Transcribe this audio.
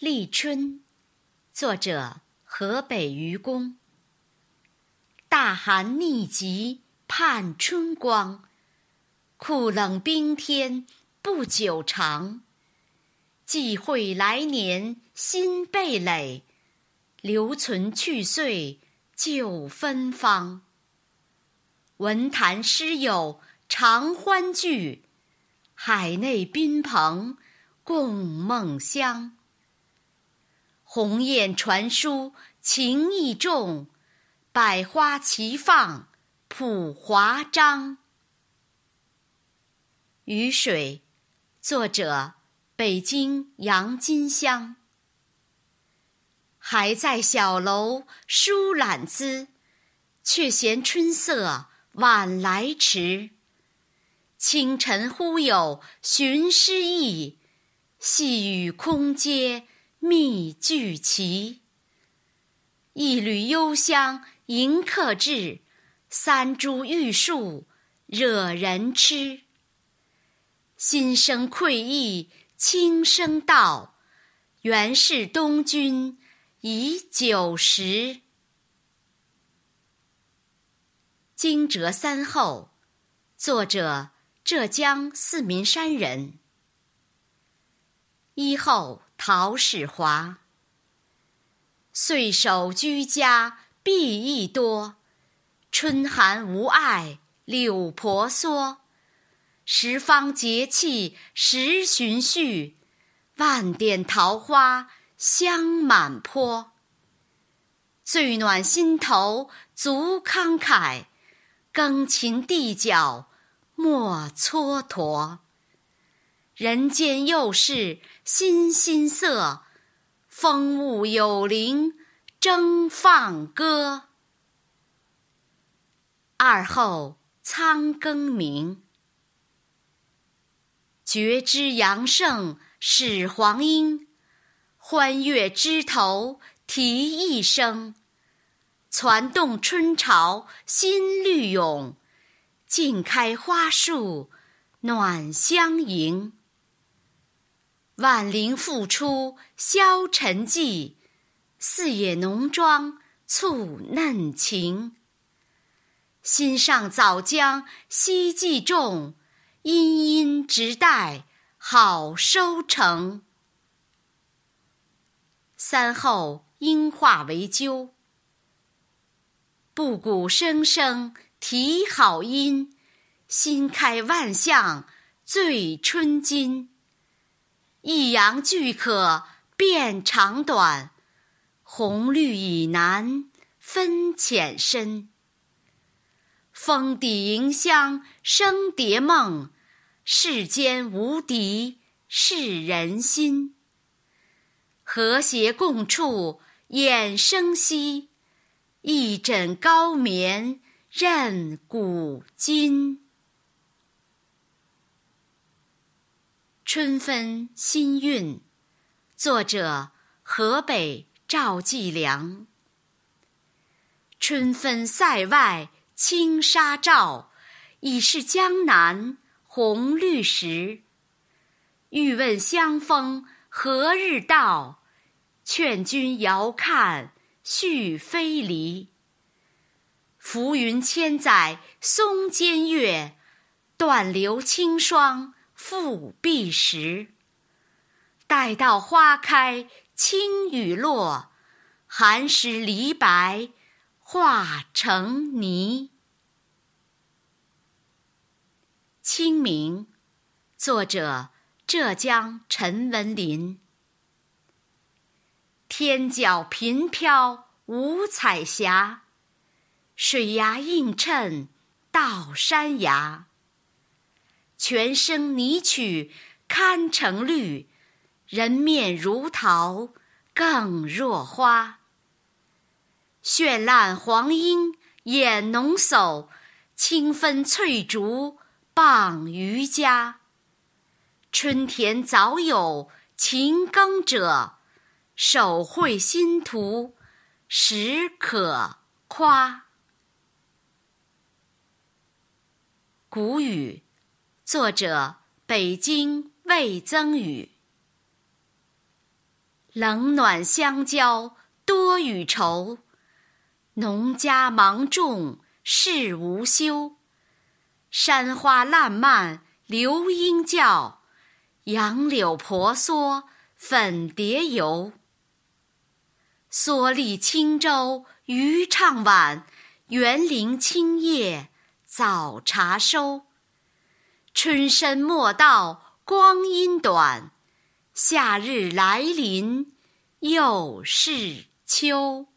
立春，作者河北愚公。大寒逆极盼春光，酷冷冰天不久长。忌讳来年新蓓蕾，留存去岁旧芬芳。文坛诗友常欢聚，海内宾朋共梦乡。鸿雁传书情意重，百花齐放谱华章。雨水，作者北京杨金香。还在小楼书懒姿，却嫌春色晚来迟。清晨忽有寻诗意，细雨空阶。蜜聚齐，一缕幽香迎客至，三株玉树惹人痴。心生愧意轻声道：“原是东君已久时。”惊蛰三后，作者浙江四明山人。一后。陶始华。岁首居家碧意多，春寒无碍柳婆娑。十方节气时循序，万点桃花香满坡。最暖心头足慷慨，耕勤地角莫蹉跎。人间又是欣欣色，风物有灵争放歌。二后仓庚明，绝枝杨盛始黄莺，欢悦枝头啼一声，攒动春潮新绿涌，尽开花树暖相迎。万灵复出消沉寂，四野浓妆簇嫩情。心上早将希冀种，殷殷直待好收成。三后应化为鸠，布谷声声啼好音，新开万象醉春金。一阳俱可辨长短，红绿已难分浅深。峰底迎香生蝶梦，世间无敌是人心。和谐共处衍生息，一枕高眠任古今。春分新韵，作者河北赵继良。春分塞外青纱罩，已是江南红绿时。欲问相逢何日到？劝君遥看续飞离。浮云千载松间月，断流清霜。复碧时，待到花开清雨落，寒食梨白化成泥。清明，作者浙江陈文林。天角频飘五彩霞，水崖映衬到山崖。泉声拟曲堪成律，人面如桃更若花。绚烂黄莺掩浓叟，清芬翠竹傍渔家。春田早有勤耕者，手绘新图实可夸。古语。作者：北京魏增宇。冷暖相交多与愁，农家忙种事无休。山花烂漫流莺叫，杨柳婆娑粉蝶游。蓑笠轻舟渔唱晚，园林青叶早茶收。春深莫道光阴短，夏日来临又是秋。